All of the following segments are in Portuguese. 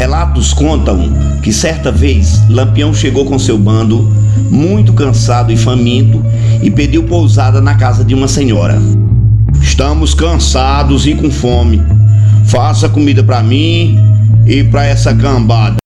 Relatos contam que certa vez Lampião chegou com seu bando, muito cansado e faminto, e pediu pousada na casa de uma senhora. Estamos cansados e com fome. Faça comida para mim e para essa cambada.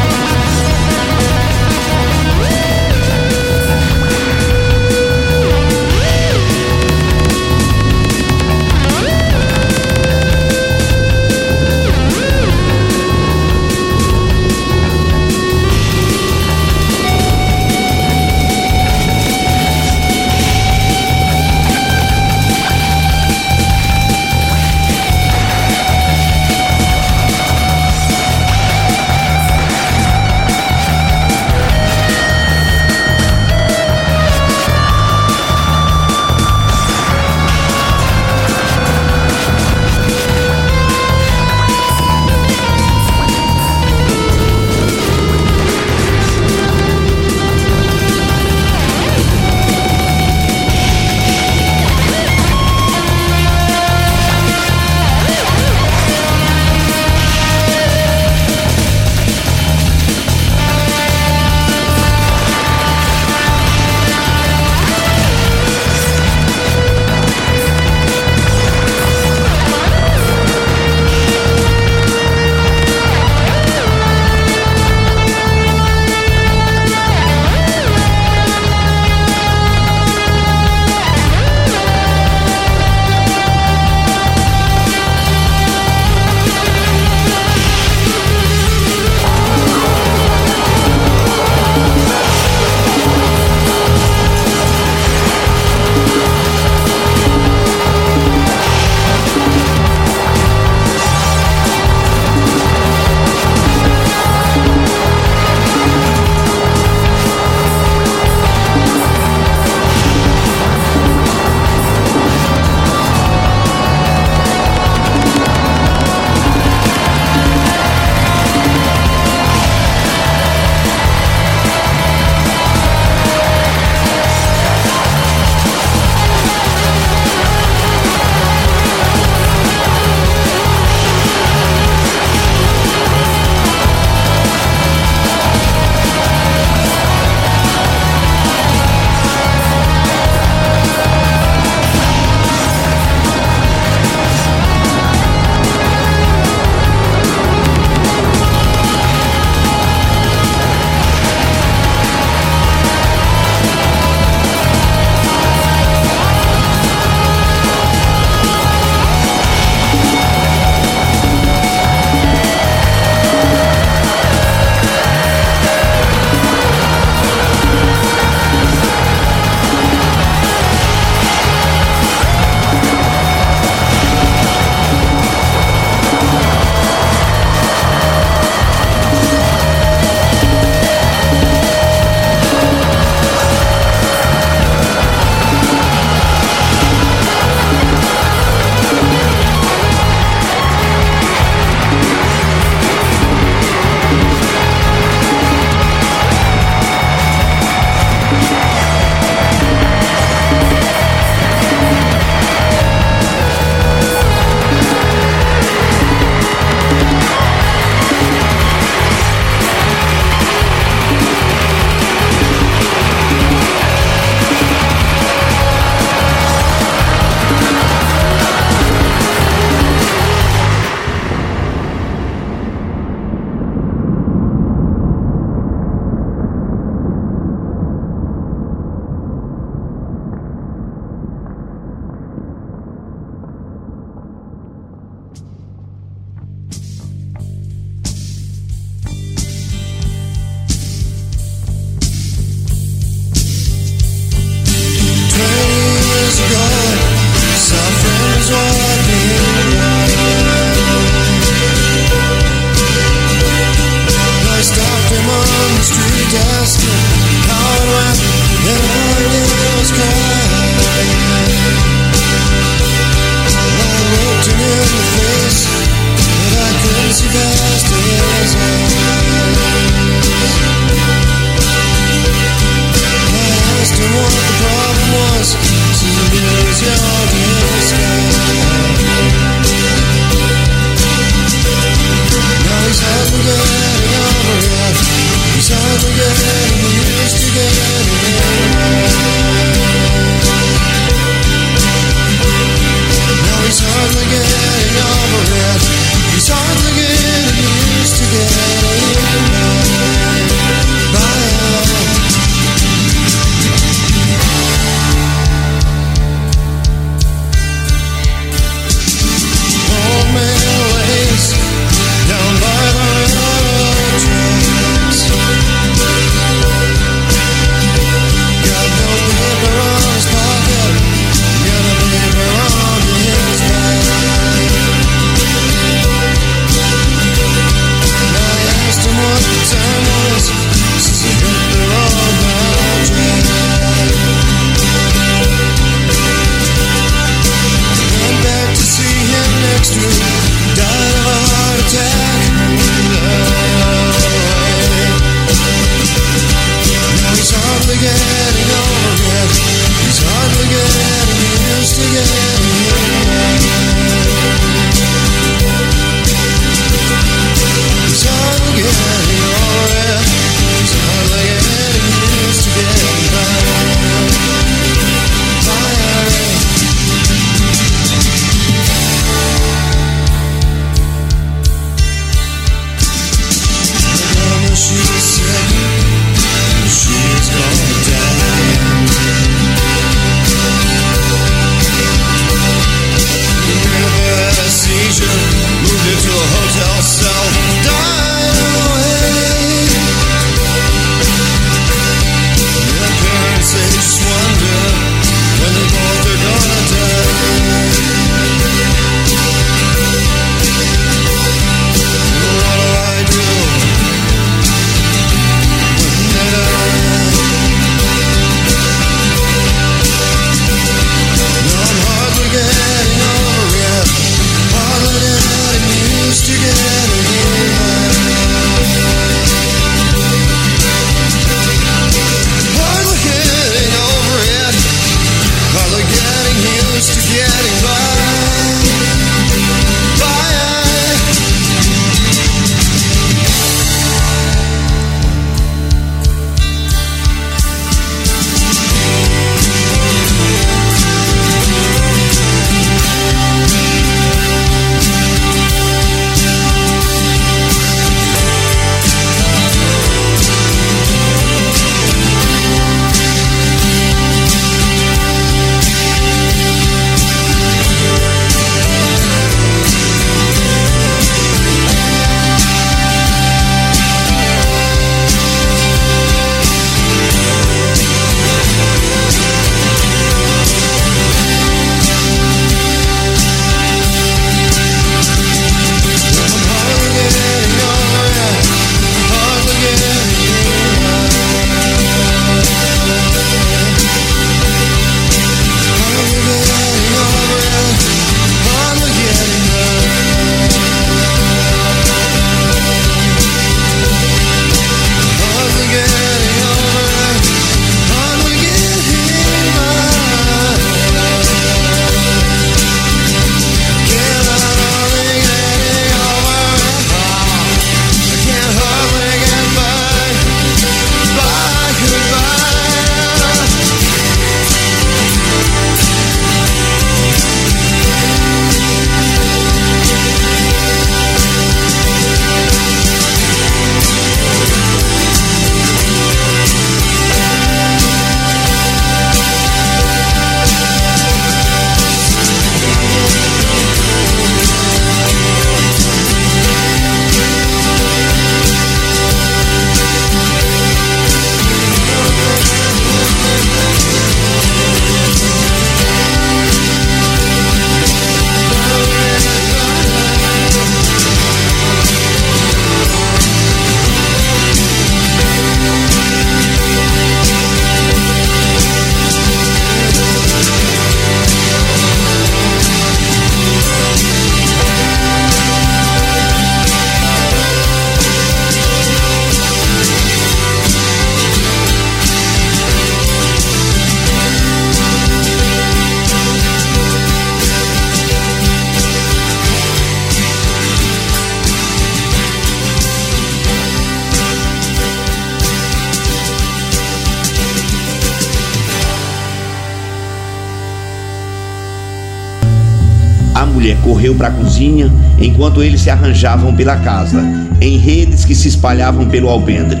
Mulher correu para a cozinha enquanto eles se arranjavam pela casa, em redes que se espalhavam pelo alpendre.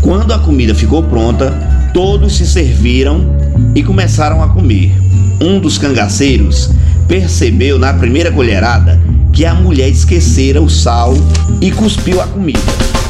Quando a comida ficou pronta, todos se serviram e começaram a comer. Um dos cangaceiros percebeu na primeira colherada que a mulher esquecera o sal e cuspiu a comida.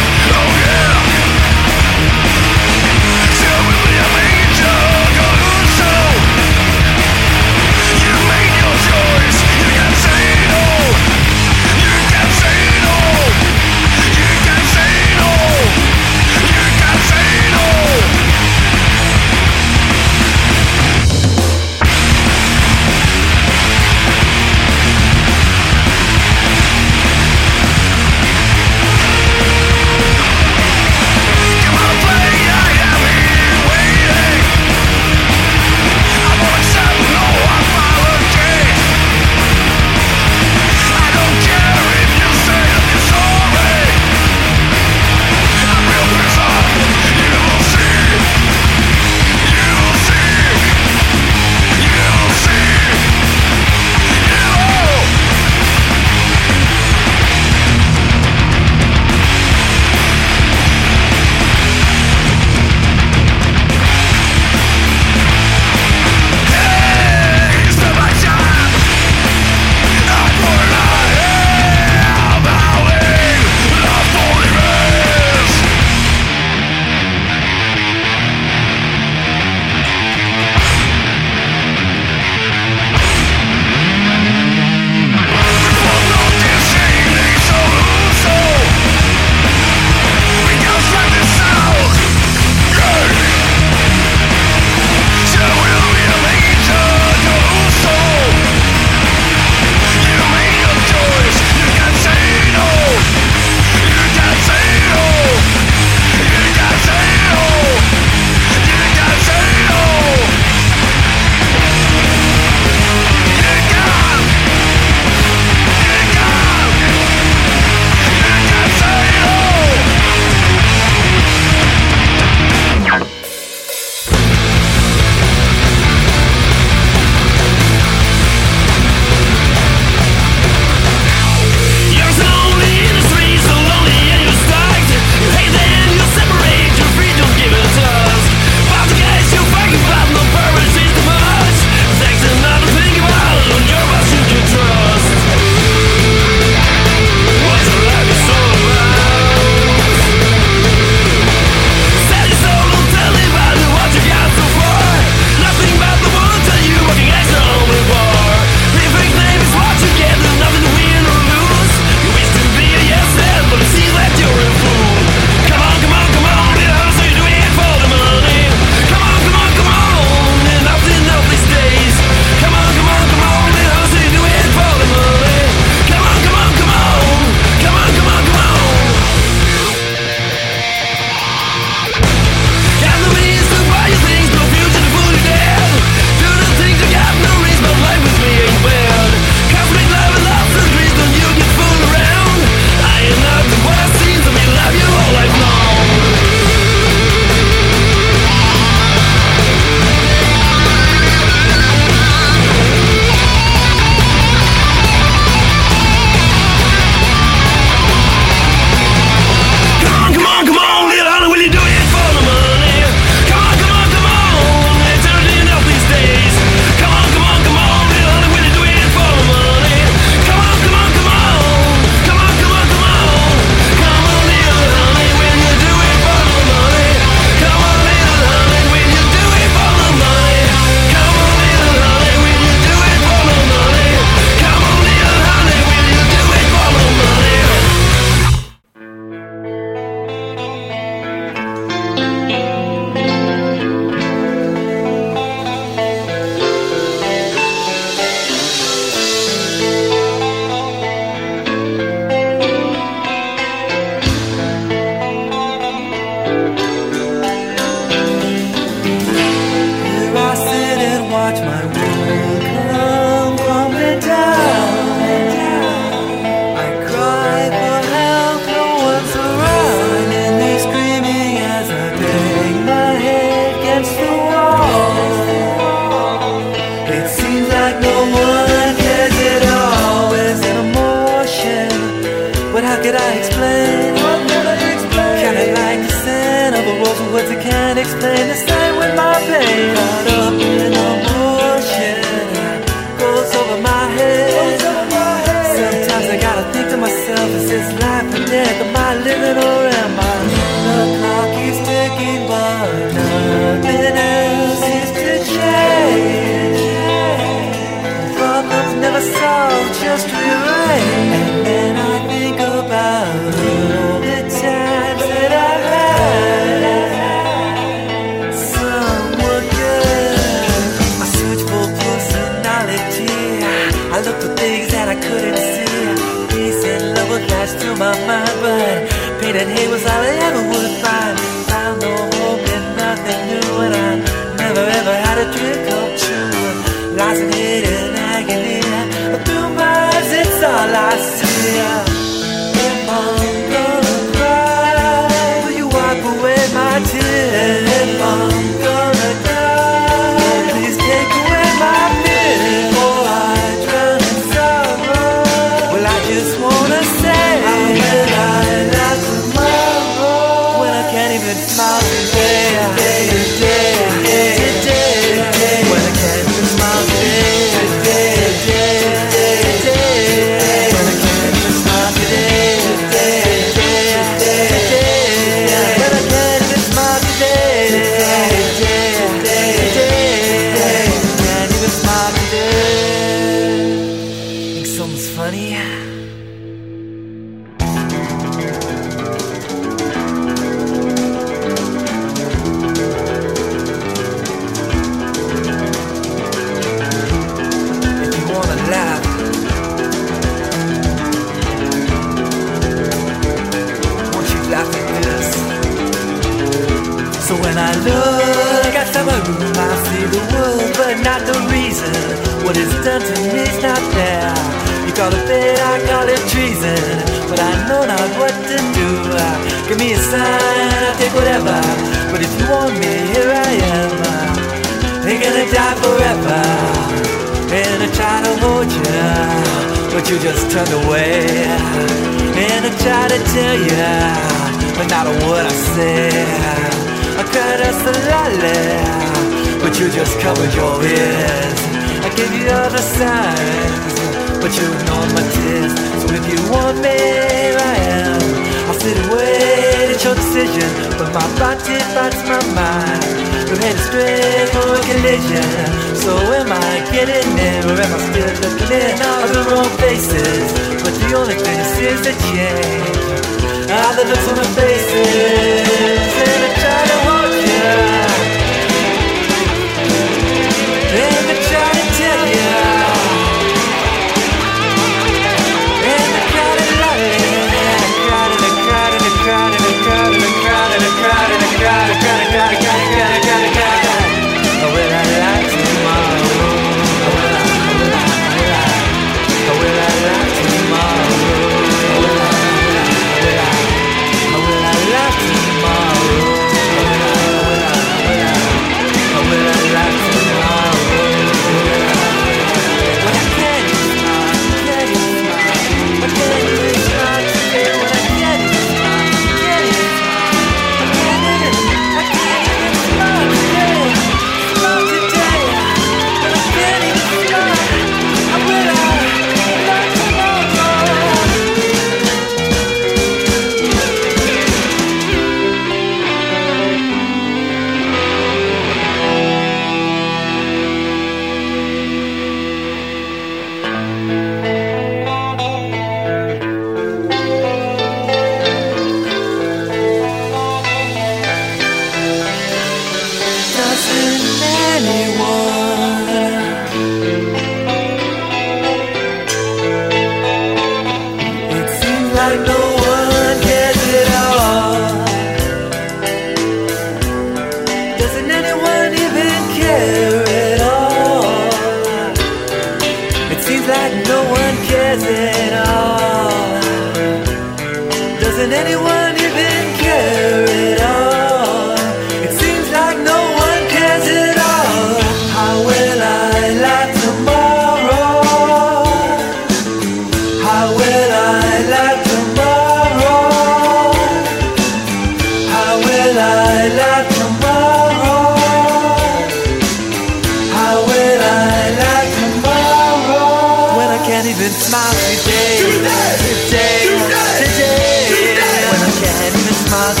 Smile.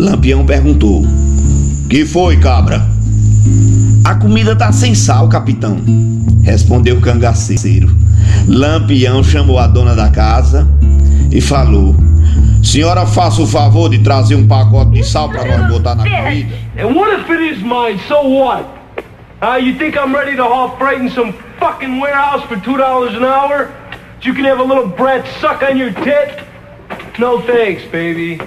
Lampião perguntou: Que foi, cabra? A comida tá sem sal, capitão, respondeu o cangaceiro. Lampião chamou a dona da casa e falou: Senhora, faça o favor de trazer um pacote de sal para nós botar na comida. And what if it is mine? So what? Uh, you think I'm ready to haul freight in some fucking warehouse for two dollars an hour? You can have a little brat suck on your tit? No thanks, baby.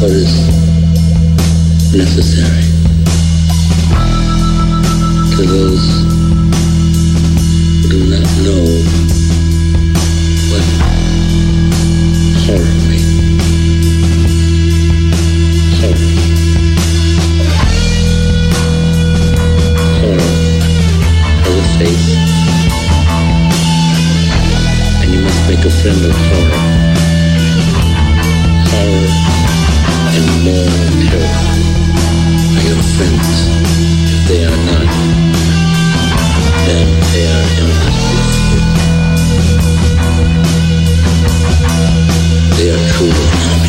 What is necessary to those who do not know what horror means. Horror. Horror has a face, and you must make a friend of horror. Horror your friends. They are not, they are. They are truly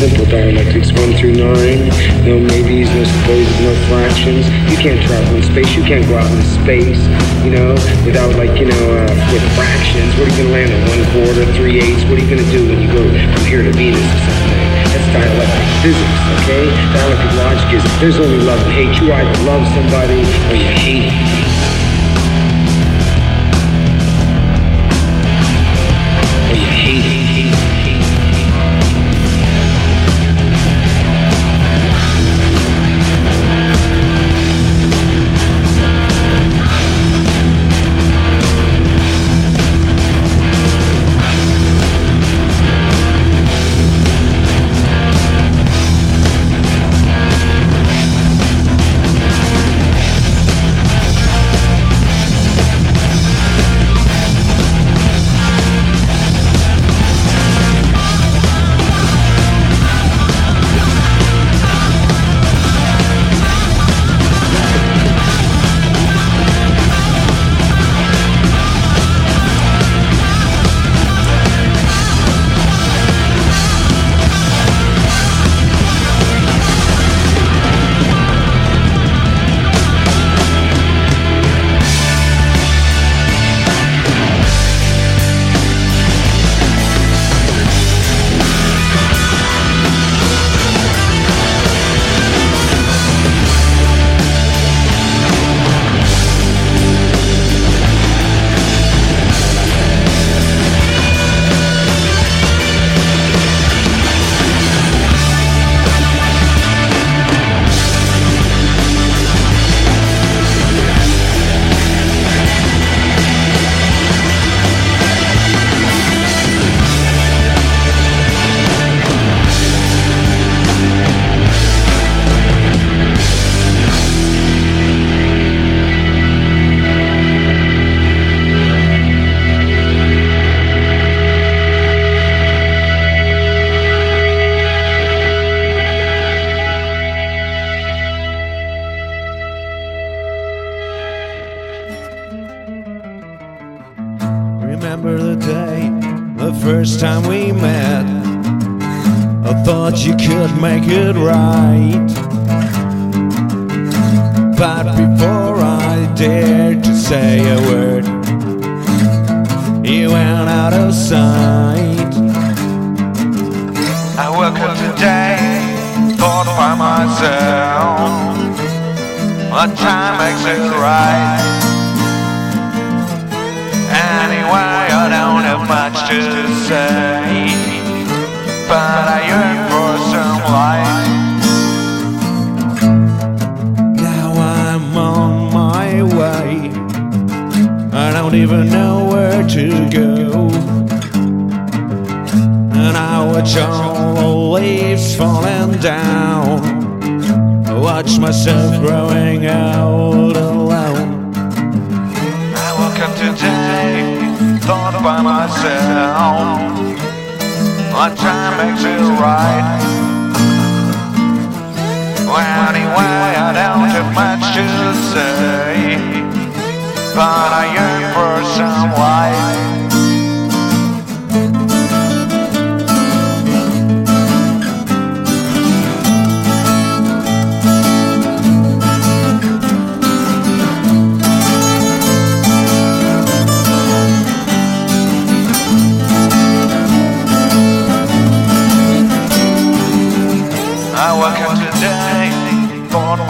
simple dialectics, one through nine. No maybes, no supposes, no fractions. You can't travel in space. You can't go out in space, you know, without like, you know, uh, with fractions. What are you gonna land on? One quarter, three eighths? What are you gonna do when you go from here to Venus or something? That's dialectic physics, okay? Dialectic logic is there's only love and hate. You either love somebody or you hate them. Leaves falling down. I watch myself growing old alone. I woke up today, thought by myself. What time makes it right? Well, anyway, I don't have much to say, but I yearn for some light.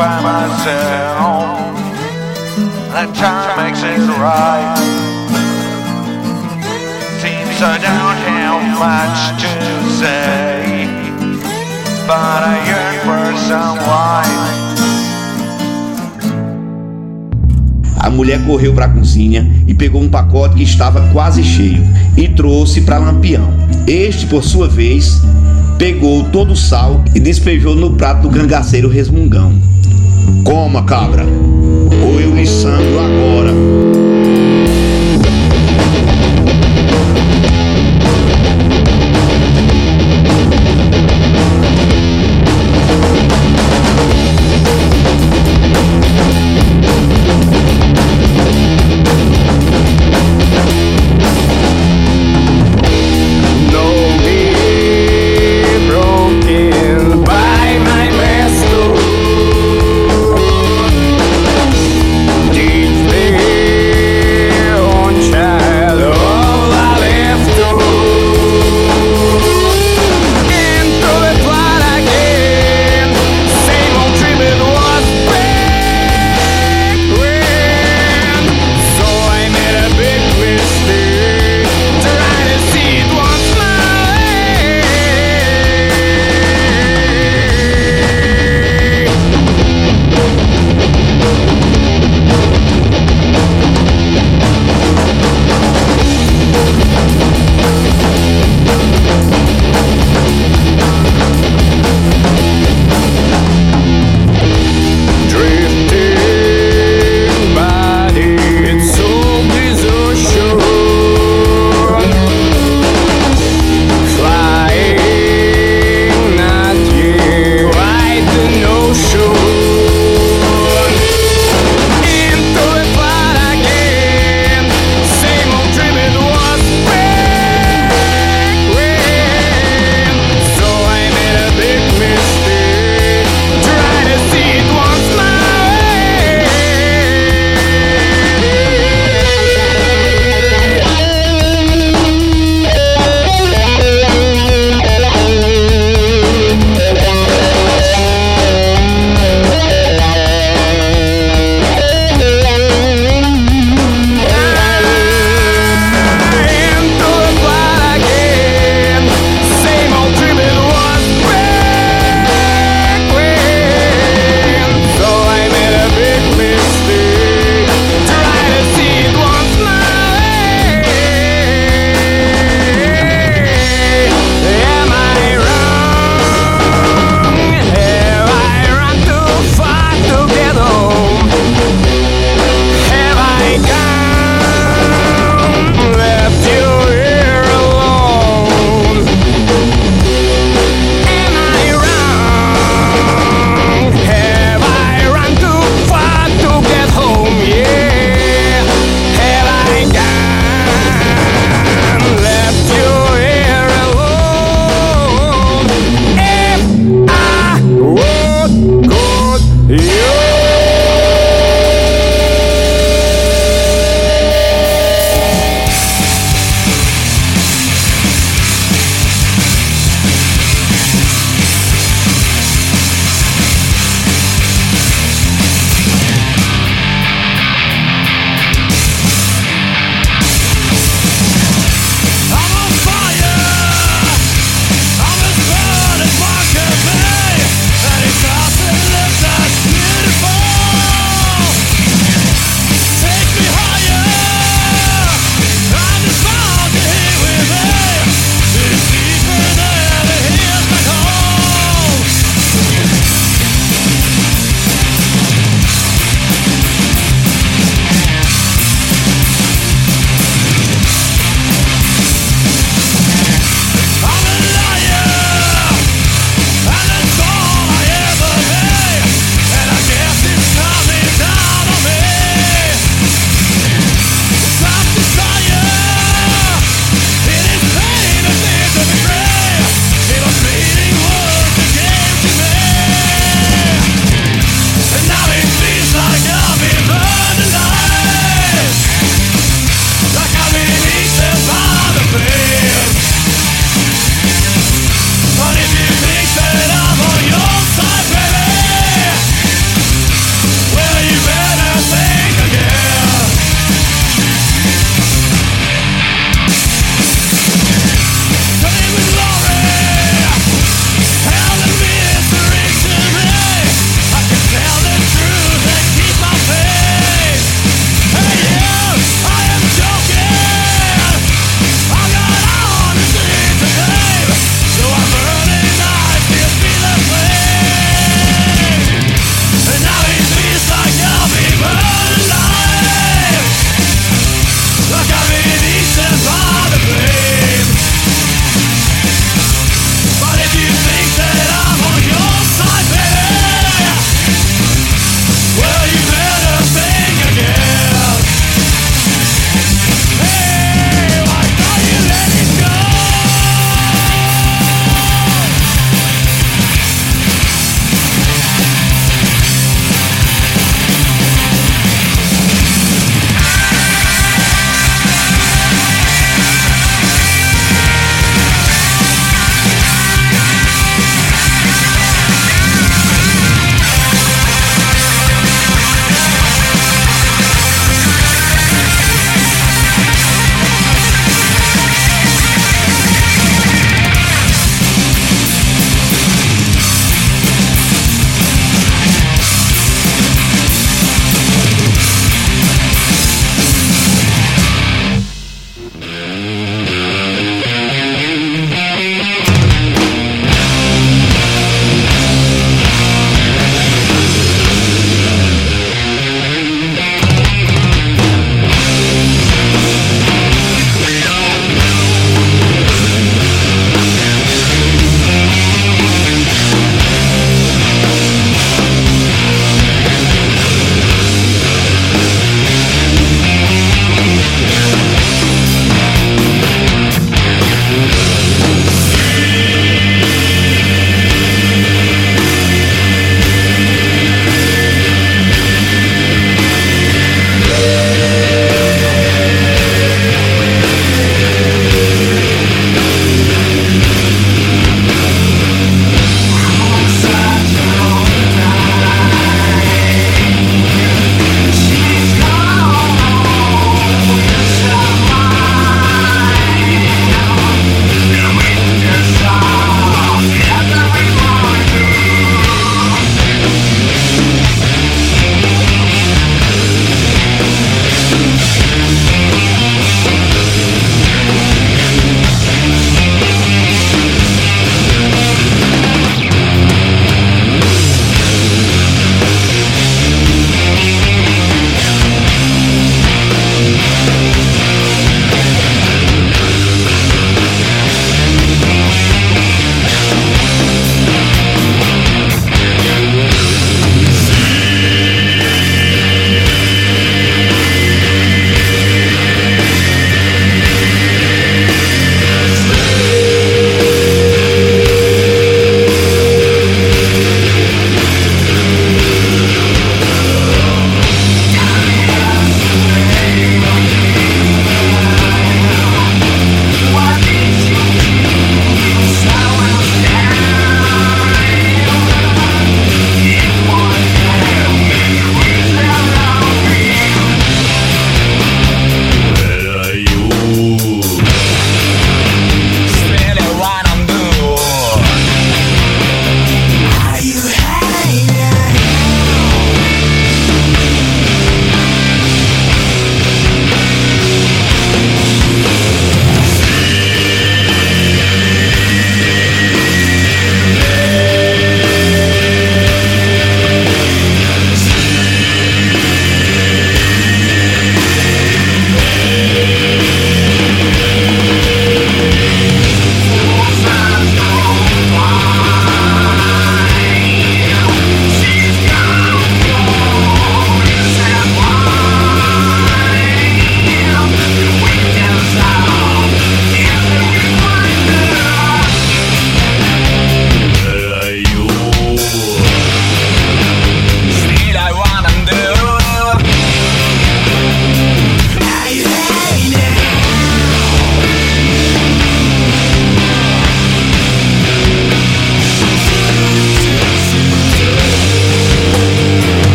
By myself. That time makes it right. Seems I don't have much to say, but I yearn for. A mulher correu para a cozinha e pegou um pacote que estava quase cheio e trouxe para Lampião. Este, por sua vez, pegou todo o sal e despejou no prato do cangaceiro resmungão. Coma, cabra, ou eu lhe sangro agora.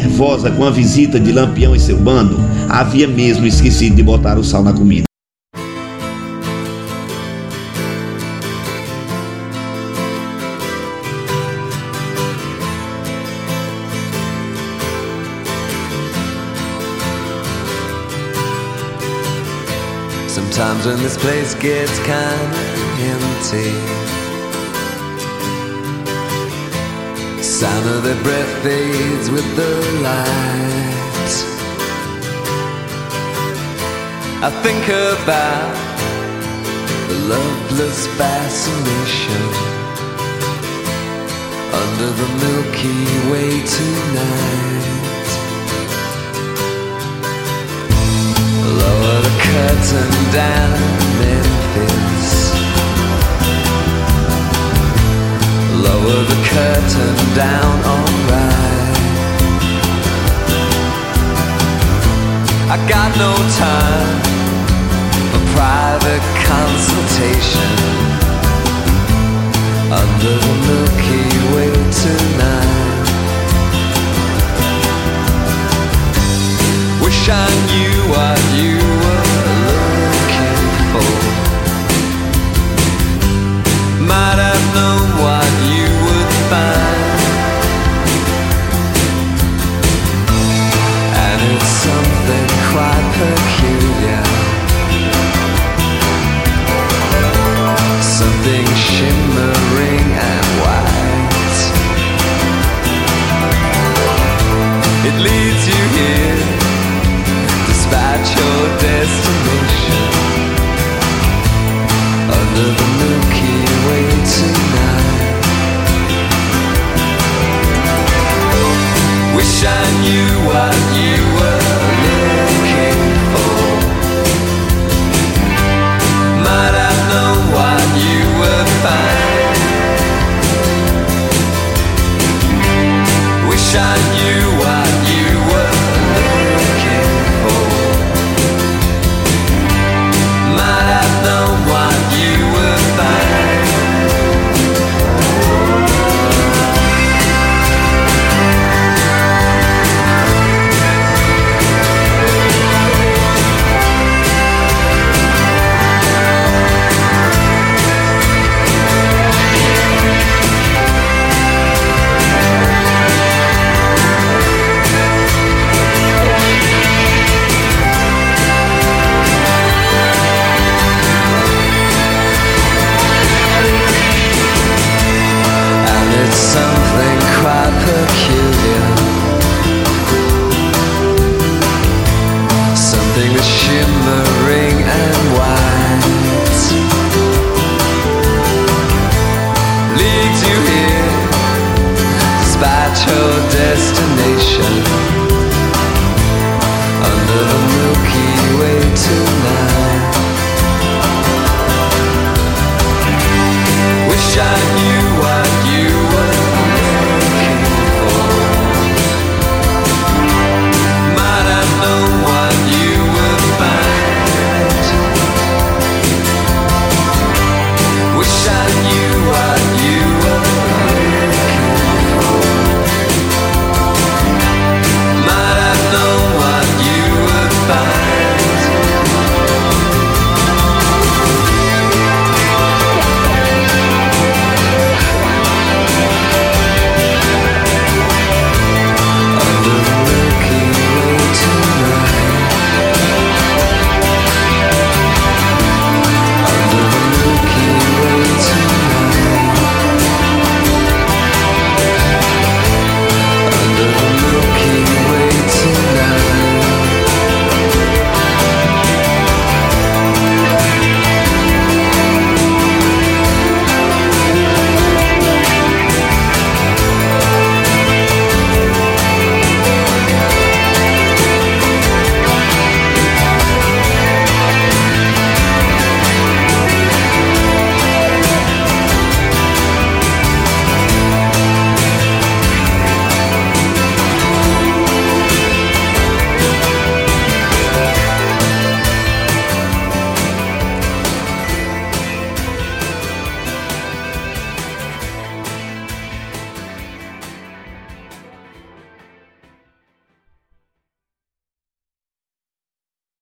nervosa com a visita de Lampião e seu bando, havia mesmo esquecido de botar o sal na comida. Sometimes when this place gets empty sound of their breath fades with the light. I think about the loveless fascination under the Milky Way tonight. Lower the curtain down Memphis. Lower the curtain down, alright. I got no time for private consultation under the Milky Way tonight. Wish I knew what you